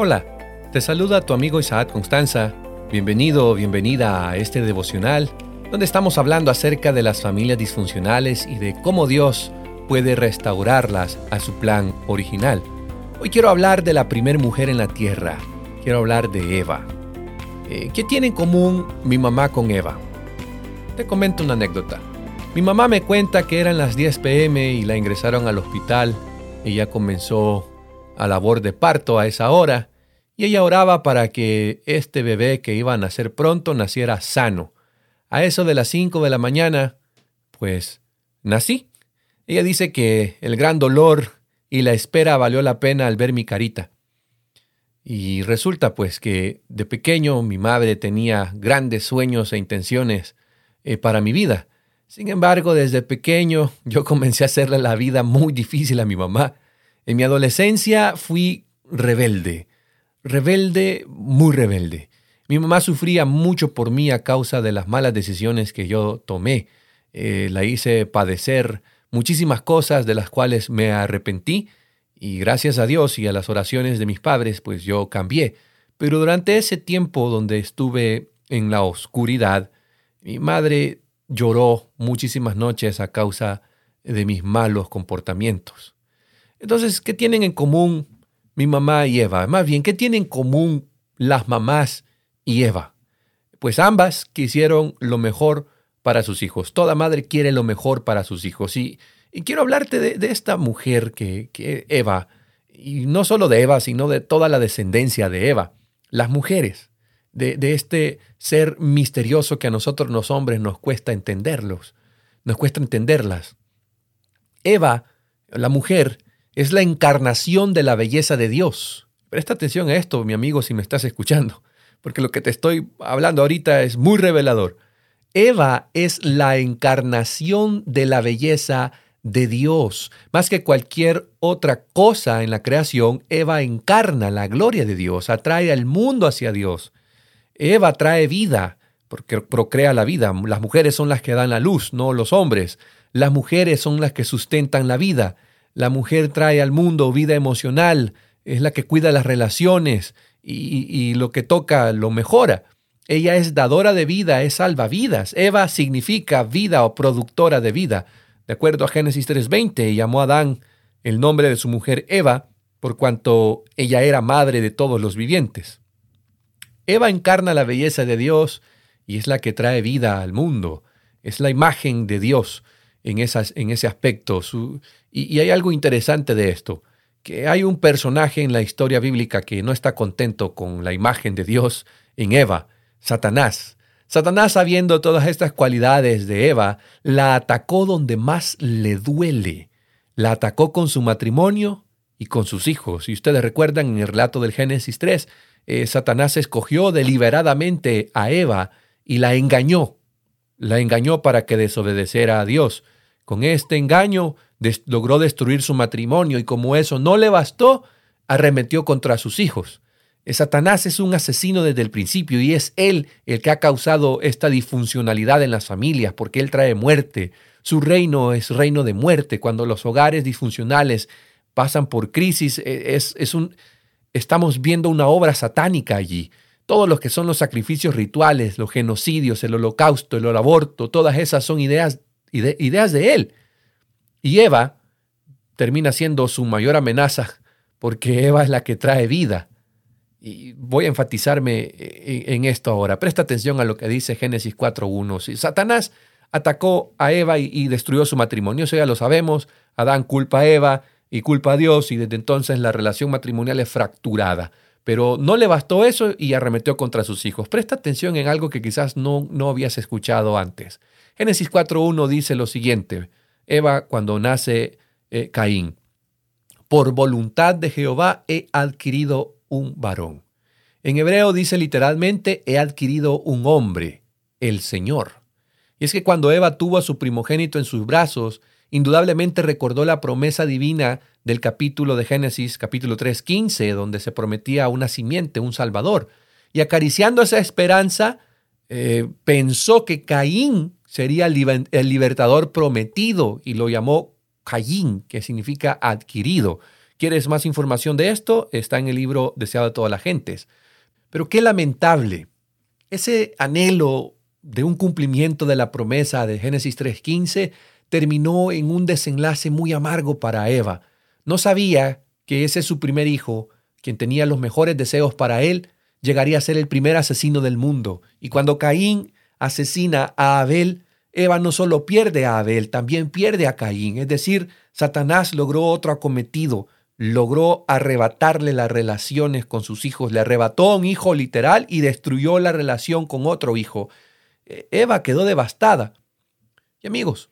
Hola, te saluda tu amigo Isaac Constanza. Bienvenido o bienvenida a este devocional, donde estamos hablando acerca de las familias disfuncionales y de cómo Dios puede restaurarlas a su plan original. Hoy quiero hablar de la primer mujer en la tierra. Quiero hablar de Eva. Eh, ¿Qué tiene en común mi mamá con Eva? Te comento una anécdota. Mi mamá me cuenta que eran las 10 pm y la ingresaron al hospital. Ella comenzó a labor de parto a esa hora y ella oraba para que este bebé que iba a nacer pronto naciera sano. A eso de las 5 de la mañana, pues nací. Ella dice que el gran dolor y la espera valió la pena al ver mi carita. Y resulta pues que de pequeño mi madre tenía grandes sueños e intenciones eh, para mi vida. Sin embargo, desde pequeño yo comencé a hacerle la vida muy difícil a mi mamá. En mi adolescencia fui rebelde, rebelde, muy rebelde. Mi mamá sufría mucho por mí a causa de las malas decisiones que yo tomé. Eh, la hice padecer muchísimas cosas de las cuales me arrepentí y gracias a Dios y a las oraciones de mis padres, pues yo cambié. Pero durante ese tiempo donde estuve en la oscuridad, mi madre lloró muchísimas noches a causa de mis malos comportamientos. Entonces, ¿qué tienen en común mi mamá y Eva? Más bien, ¿qué tienen en común las mamás y Eva? Pues ambas quisieron lo mejor para sus hijos. Toda madre quiere lo mejor para sus hijos. Y, quiero hablarte de, esta mujer que, que Eva, y no solo de Eva, sino de toda la descendencia de Eva, las mujeres, de, de, este ser misterioso que a nosotros los hombres nos cuesta entenderlos, nos cuesta entenderlas. Eva, la mujer, es la encarnación de la belleza de Dios. Presta atención a esto, mi amigo, si me estás escuchando, porque lo que te estoy hablando ahorita es muy revelador. Eva es la encarnación de la belleza de Dios. Más que cualquier otra cosa en la creación, Eva encarna la gloria de Dios, atrae al mundo hacia Dios. Eva trae vida, porque procrea la vida. Las mujeres son las que dan la luz, no los hombres. Las mujeres son las que sustentan la vida. La mujer trae al mundo vida emocional, es la que cuida las relaciones y, lo que toca lo mejora. Ella es dadora de vida, es salvavidas. Eva significa vida o productora de vida. De acuerdo a Génesis 3:20, llamó a Adán el nombre de su mujer Eva, por cuanto ella era madre de todos los vivientes. Eva encarna la belleza de Dios y es la que trae vida al mundo. Es la imagen de Dios en, esas, en ese aspecto. y, hay algo interesante de esto, que hay un personaje en la historia bíblica que no está contento con la imagen de Dios en Eva, Satanás. Satanás, sabiendo todas estas cualidades de Eva, la atacó donde más le duele. La atacó con su matrimonio y con sus hijos. Y ustedes recuerdan en el relato del Génesis 3, eh, Satanás escogió deliberadamente a Eva y la engañó. La engañó para que desobedeciera a Dios. Con este engaño logró destruir su matrimonio y como eso no le bastó, arremetió contra sus hijos. Satanás es un asesino desde el principio y es él el que ha causado esta disfuncionalidad en las familias porque él trae muerte. Su reino es reino de muerte. Cuando los hogares disfuncionales pasan por crisis, e, es, es un, estamos viendo una obra satánica allí. Todos los que son los sacrificios rituales, los genocidios, el holocausto, el aborto, todas esas son ideas ideas de él. Y Eva termina siendo su mayor amenaza porque Eva es la que trae vida. Y voy a enfatizarme en esto ahora. Presta atención a lo que dice Génesis 4.1. Si Satanás atacó a Eva y, destruyó su matrimonio, eso ya lo sabemos. Adán culpa a Eva y culpa a Dios y desde entonces la relación matrimonial es fracturada. Pero no le bastó eso y arremetió contra sus hijos. Presta atención en algo que quizás no, no habías escuchado antes. Génesis 4.1 dice lo siguiente, Eva cuando nace eh, Caín, por voluntad de Jehová he adquirido un varón. En hebreo dice literalmente, he adquirido un hombre, el Señor. Y es que cuando Eva tuvo a su primogénito en sus brazos, indudablemente recordó la promesa divina del capítulo de Génesis, capítulo 3, 15, donde se prometía una simiente, un salvador. Y acariciando esa esperanza, eh, pensó que Caín sería el libertador prometido y lo llamó Caín, que significa adquirido, ¿Quieres más información de esto? Está en el libro Deseado de todas las gentes. Pero qué lamentable. Ese anhelo de un cumplimiento de la promesa de Génesis 3.15 terminó en un desenlace muy amargo para Eva. No sabía que ese su primer hijo, quien tenía los mejores deseos para él, llegaría a ser el primer asesino del mundo. Y cuando Caín asesina a Abel, Eva no solo pierde a Abel, también pierde a Caín. Es decir, Satanás logró otro acometido, logró arrebatarle las relaciones con sus hijos, le arrebató a un hijo literal y destruyó la relación con otro hijo. E, Eva quedó devastada. Y amigos,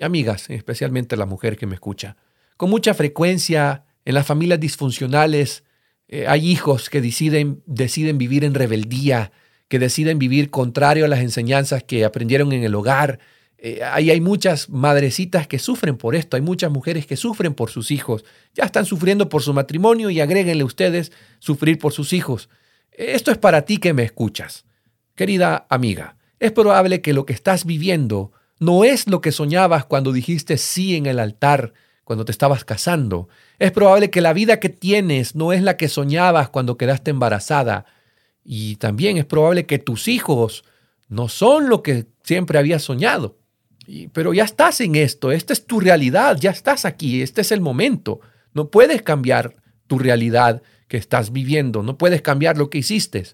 amigas, especialmente la mujer que me escucha, con mucha frecuencia en las familias disfuncionales eh, hay hijos que deciden, deciden vivir en rebeldía, que deciden vivir contrario a las enseñanzas que aprendieron en el hogar. Eh, ahí hay muchas madrecitas que sufren por esto, hay muchas mujeres que sufren por sus hijos, ya están sufriendo por su matrimonio y agréguenle ustedes sufrir por sus hijos. Esto es para ti que me escuchas. Querida amiga, es probable que lo que estás viviendo no es lo que soñabas cuando dijiste sí en el altar, cuando te estabas casando. Es probable que la vida que tienes no es la que soñabas cuando quedaste embarazada. Y también es probable que tus hijos no son lo que siempre habías soñado. pero ya estás en esto, esta es tu realidad, ya estás aquí, este es el momento. No puedes cambiar tu realidad que estás viviendo, no puedes cambiar lo que hiciste.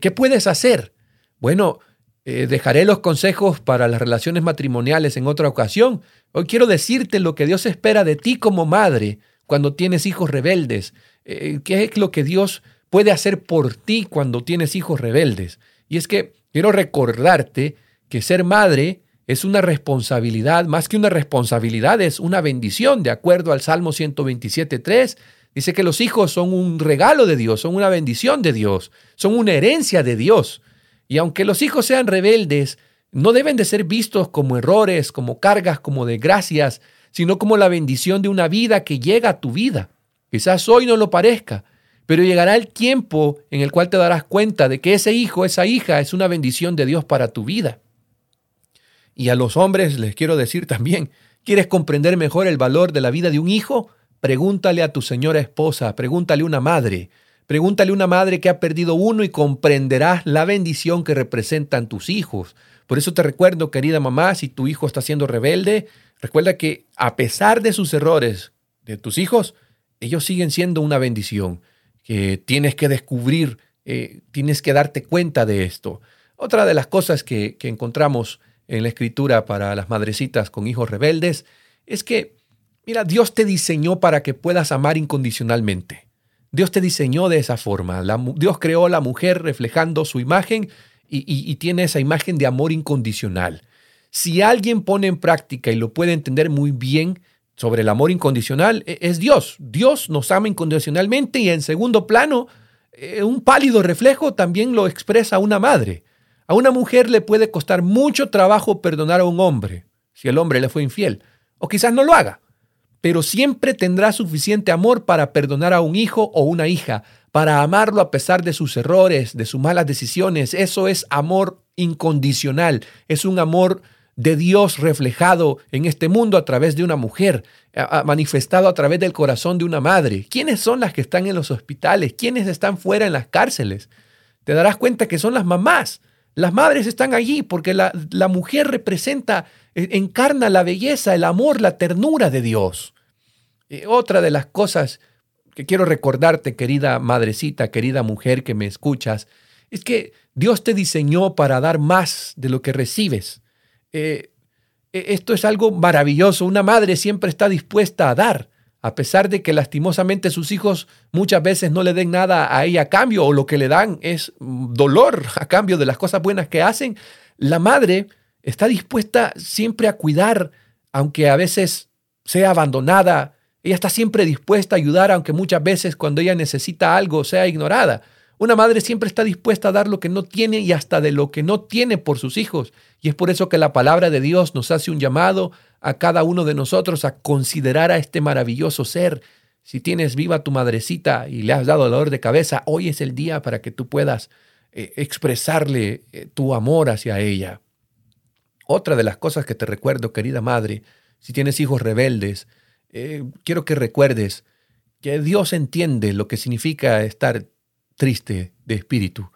¿Qué puedes hacer? Bueno, eh, dejaré los consejos para las relaciones matrimoniales en otra ocasión. Hoy quiero decirte lo que Dios espera de ti como madre cuando tienes hijos rebeldes. Eh, ¿Qué es lo que Dios puede hacer por ti cuando tienes hijos rebeldes? Y es que quiero recordarte que ser madre es una responsabilidad, más que una responsabilidad, es una bendición, de acuerdo al Salmo 127.3. Dice que los hijos son un regalo de Dios, son una bendición de Dios, son una herencia de Dios. Y aunque los hijos sean rebeldes, no deben de ser vistos como errores, como cargas, como desgracias, sino como la bendición de una vida que llega a tu vida. Quizás hoy no lo parezca, pero llegará el tiempo en el cual te darás cuenta de que ese hijo, esa hija es una bendición de Dios para tu vida. Y a los hombres les quiero decir también, ¿quieres comprender mejor el valor de la vida de un hijo? Pregúntale a tu señora esposa, pregúntale a una madre, Pregúntale a una madre que ha perdido uno y comprenderás la bendición que representan tus hijos. Por eso te recuerdo, querida mamá, si tu hijo está siendo rebelde, recuerda que a pesar de sus errores de tus hijos, ellos siguen siendo una bendición, que tienes que descubrir, eh, tienes que darte cuenta de esto. Otra de las cosas que, que encontramos en la escritura para las madrecitas con hijos rebeldes es que, mira, Dios te diseñó para que puedas amar incondicionalmente. Dios te diseñó de esa forma. Dios creó a la mujer reflejando su imagen y, tiene esa imagen de amor incondicional. Si alguien pone en práctica y lo puede entender muy bien sobre el amor incondicional, e, es Dios. Dios nos ama incondicionalmente y en segundo plano, eh, un pálido reflejo también lo expresa una madre. A una mujer le puede costar mucho trabajo perdonar a un hombre si el hombre le fue infiel, o quizás no lo haga pero siempre tendrá suficiente amor para perdonar a un hijo o una hija, para amarlo a pesar de sus errores, de sus malas decisiones. Eso es amor incondicional, es un amor de Dios reflejado en este mundo a través de una mujer, manifestado a través del corazón de una madre. ¿Quiénes son las que están en los hospitales? ¿Quiénes están fuera en las cárceles? Te darás cuenta que son las mamás. Las madres están allí porque la, la mujer representa, e, encarna la belleza, el amor, la ternura de Dios. Eh, otra de las cosas que quiero recordarte, querida madrecita, querida mujer que me escuchas, es que Dios te diseñó para dar más de lo que recibes. Eh, e, esto es algo maravilloso. Una madre siempre está dispuesta a dar, a pesar de que lastimosamente sus hijos muchas veces no le den nada a ella a cambio o lo que le dan es dolor a cambio de las cosas buenas que hacen. La madre está dispuesta siempre a cuidar, aunque a veces sea abandonada, ella está siempre dispuesta a ayudar, aunque muchas veces cuando ella necesita algo sea ignorada. Una madre siempre está dispuesta a dar lo que no tiene y hasta de lo que no tiene por sus hijos. Y es por eso que la palabra de Dios nos hace un llamado a cada uno de nosotros a considerar a este maravilloso ser. Si tienes viva tu madrecita y le has dado dolor de cabeza, hoy es el día para que tú puedas eh, expresarle eh, tu amor hacia ella. Otra de las cosas que te recuerdo, querida madre, si tienes hijos rebeldes, eh, quiero que recuerdes que Dios entiende lo que significa estar triste de espíritu.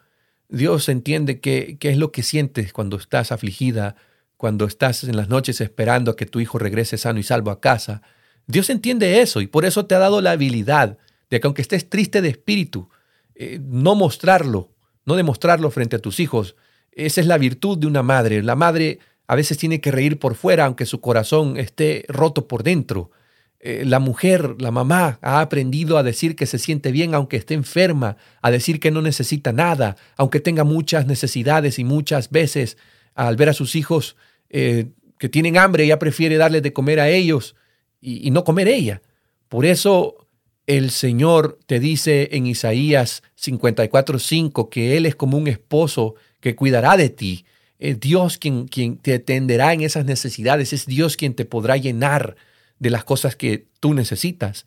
Dios entiende qué, es lo que sientes cuando estás afligida, cuando estás en las noches esperando a que tu hijo regrese sano y salvo a casa. Dios entiende eso y por eso te ha dado la habilidad de que aunque estés triste de espíritu, eh, no mostrarlo, no demostrarlo frente a tus hijos. Esa es la virtud de una madre. La madre a veces tiene que reír por fuera aunque su corazón esté roto por dentro. Eh, la mujer, la mamá, ha aprendido a decir que se siente bien aunque esté enferma, a decir que no necesita nada, aunque tenga muchas necesidades y muchas veces al ver a sus hijos eh, que tienen hambre, ella prefiere darles de comer a ellos y, no comer ella. Por eso el Señor te dice en Isaías 54:5 que Él es como un esposo que cuidará de ti. Es Dios quien, quien te atenderá en esas necesidades, es Dios quien te podrá llenar de las cosas que tú necesitas.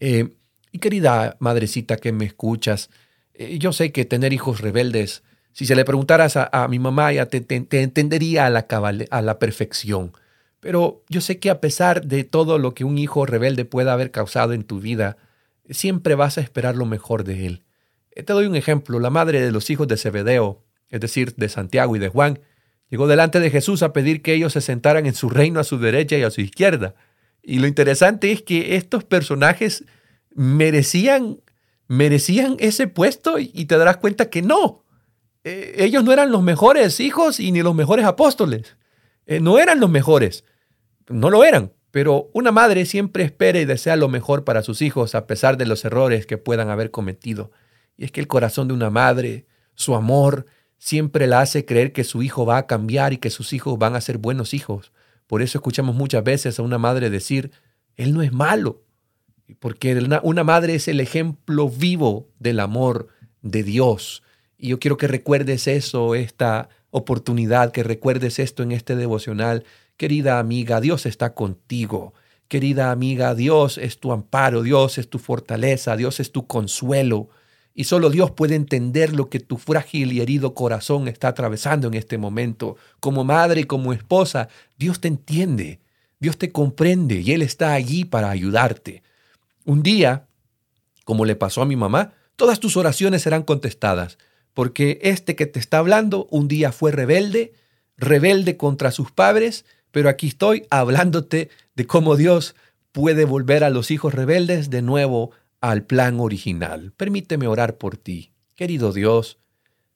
Eh, y querida madrecita que me escuchas, eh, yo sé que tener hijos rebeldes, si se le preguntaras a, mi mamá, ya te, entendería a la, a la perfección. Pero yo sé que a pesar de todo lo que un hijo rebelde pueda haber causado en tu vida, siempre vas a esperar lo mejor de él. Eh, te doy un ejemplo. La madre de los hijos de Zebedeo, es decir, de Santiago y de Juan, llegó delante de Jesús a pedir que ellos se sentaran en su reino a su derecha y a su izquierda. Y lo interesante es que estos personajes merecían, merecían ese puesto y te darás cuenta que no. Eh, ellos no eran los mejores hijos y ni los mejores apóstoles. Eh, no eran los mejores. No lo eran. Pero una madre siempre espera y desea lo mejor para sus hijos a pesar de los errores que puedan haber cometido. Y es que el corazón de una madre, su amor, siempre la hace creer que su hijo va a cambiar y que sus hijos van a ser buenos hijos. Por eso escuchamos muchas veces a una madre decir, Él no es malo, porque una, madre es el ejemplo vivo del amor de Dios. Y yo quiero que recuerdes eso, esta oportunidad, que recuerdes esto en este devocional. Querida amiga, Dios está contigo. Querida amiga, Dios es tu amparo, Dios es tu fortaleza, Dios es tu consuelo. Y solo Dios puede entender lo que tu frágil y herido corazón está atravesando en este momento. Como madre y como esposa, Dios te entiende, Dios te comprende y Él está allí para ayudarte. Un día, como le pasó a mi mamá, todas tus oraciones serán contestadas, porque este que te está hablando un día fue rebelde, rebelde contra sus padres, pero aquí estoy hablándote de cómo Dios puede volver a los hijos rebeldes de nuevo al plan original. Permíteme orar por ti. Querido Dios,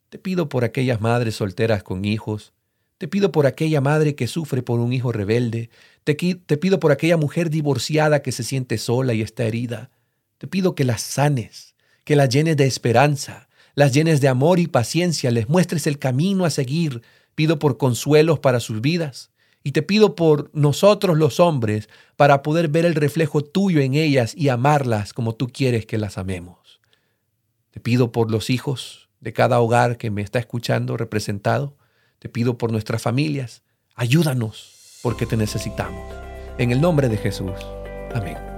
te pido por aquellas madres solteras con hijos, te pido por aquella madre que sufre por un hijo rebelde, te, pido por aquella mujer divorciada que se siente sola y está herida. Te pido que las sanes, que las llenes de esperanza, las llenes de amor y paciencia, les muestres el camino a seguir. Pido por consuelos para sus vidas. Y te pido por nosotros los hombres para poder ver el reflejo tuyo en ellas y amarlas como tú quieres que las amemos. Te pido por los hijos de cada hogar que me está escuchando representado. Te pido por nuestras familias. Ayúdanos porque te necesitamos. En el nombre de Jesús. Amén.